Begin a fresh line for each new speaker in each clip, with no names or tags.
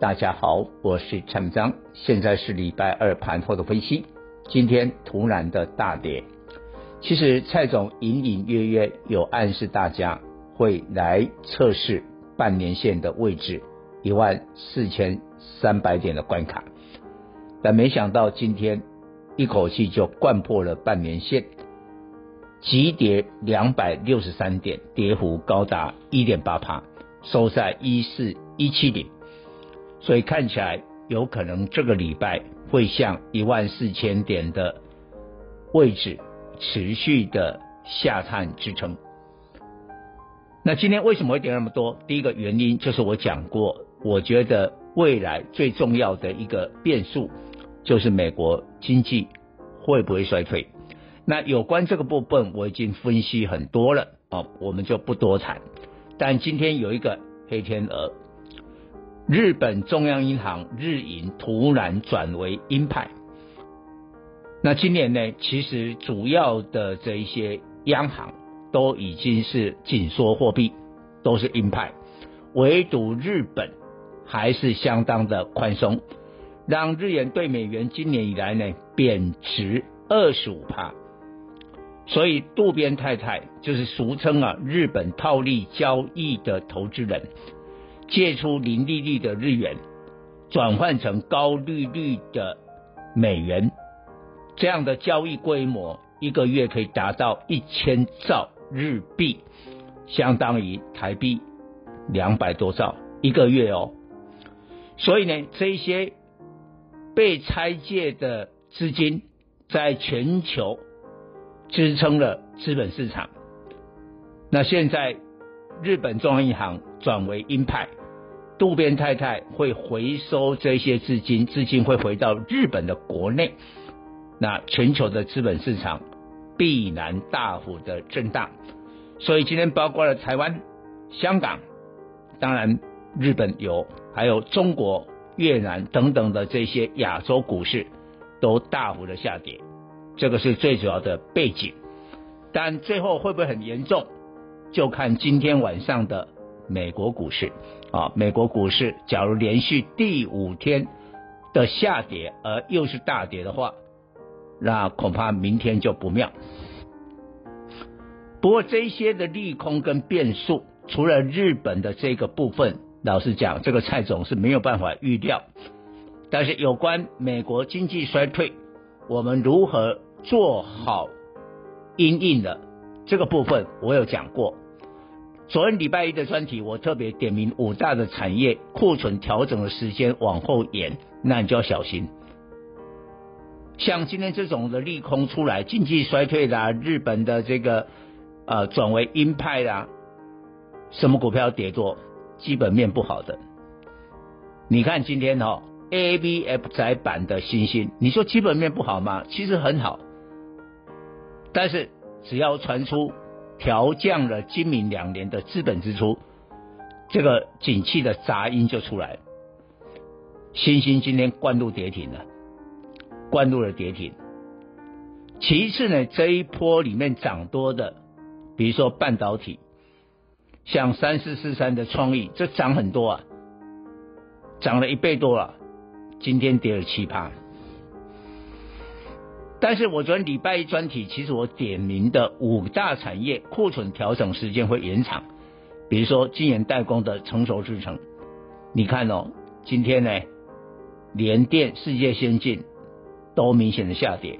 大家好，我是陈章，现在是礼拜二盘后的分析。今天突然的大跌，其实蔡总隐隐约约有暗示大家会来测试半年线的位置一万四千三百点的关卡，但没想到今天一口气就掼破了半年线，急跌两百六十三点，跌幅高达一点八趴，收在一四一七零。所以看起来有可能这个礼拜会向一万四千点的位置持续的下探支撑。那今天为什么会跌那么多？第一个原因就是我讲过，我觉得未来最重要的一个变数就是美国经济会不会衰退。那有关这个部分我已经分析很多了啊，我们就不多谈。但今天有一个黑天鹅。日本中央银行日银突然转为鹰派，那今年呢，其实主要的这一些央行都已经是紧缩货币，都是鹰派，唯独日本还是相当的宽松，让日元对美元今年以来呢贬值二十五趴，所以渡边太太就是俗称啊日本套利交易的投资人。借出零利率的日元，转换成高利率的美元，这样的交易规模一个月可以达到一千兆日币，相当于台币两百多兆一个月哦。所以呢，这些被拆借的资金在全球支撑了资本市场。那现在日本中央银行转为鹰派。渡边太太会回收这些资金，资金会回到日本的国内，那全球的资本市场必然大幅的震荡。所以今天包括了台湾、香港，当然日本有，还有中国、越南等等的这些亚洲股市都大幅的下跌，这个是最主要的背景。但最后会不会很严重，就看今天晚上的美国股市。啊，美国股市假如连续第五天的下跌，而又是大跌的话，那恐怕明天就不妙。不过这些的利空跟变数，除了日本的这个部分，老实讲，这个蔡总是没有办法预料。但是有关美国经济衰退，我们如何做好因应的这个部分，我有讲过。昨天礼拜一的专题，我特别点名五大的产业库存调整的时间往后延，那你就要小心。像今天这种的利空出来，经济衰退啦，日本的这个呃转为鹰派啦，什么股票跌多？基本面不好的。你看今天哦，ABF 窄板的新兴，你说基本面不好吗？其实很好，但是只要传出。调降了今明两年的资本支出，这个景气的杂音就出来了。欣兴今天灌入跌停了，灌入了跌停。其次呢，这一波里面涨多的，比如说半导体，像三四四三的创意，这涨很多啊，涨了一倍多了，今天跌了七趴。但是我昨天礼拜一专题，其实我点名的五大产业库存调整时间会延长，比如说晶圆代工的成熟制程，你看哦，今天呢，联电、世界先进都明显的下跌，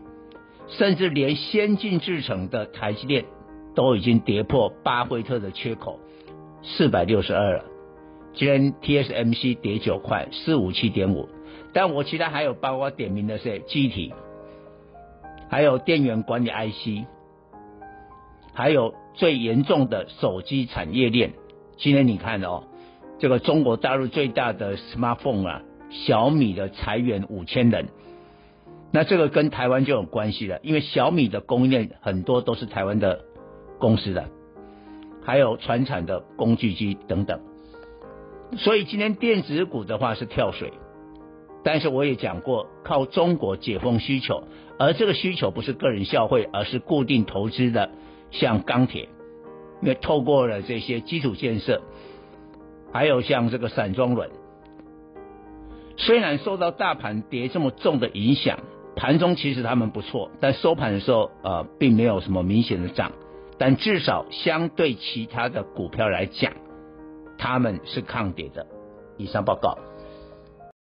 甚至连先进制程的台积电都已经跌破巴菲特的缺口四百六十二了。今天 TSMC 跌九块四五七点五，但我其他还有包括点名的是记忆体。还有电源管理 IC，还有最严重的手机产业链。今天你看哦，这个中国大陆最大的 smartphone 啊，小米的裁员五千人。那这个跟台湾就有关系了，因为小米的供应链很多都是台湾的公司的，还有传产的工具机等等。所以今天电子股的话是跳水，但是我也讲过，靠中国解封需求，而这个需求不是个人消费，而是固定投资的，像钢铁，因为透过了这些基础建设，还有像这个散装轮，虽然受到大盘跌这么重的影响，盘中其实他们不错，但收盘的时候呃并没有什么明显的涨，但至少相对其他的股票来讲。他们是抗跌的。以上报告。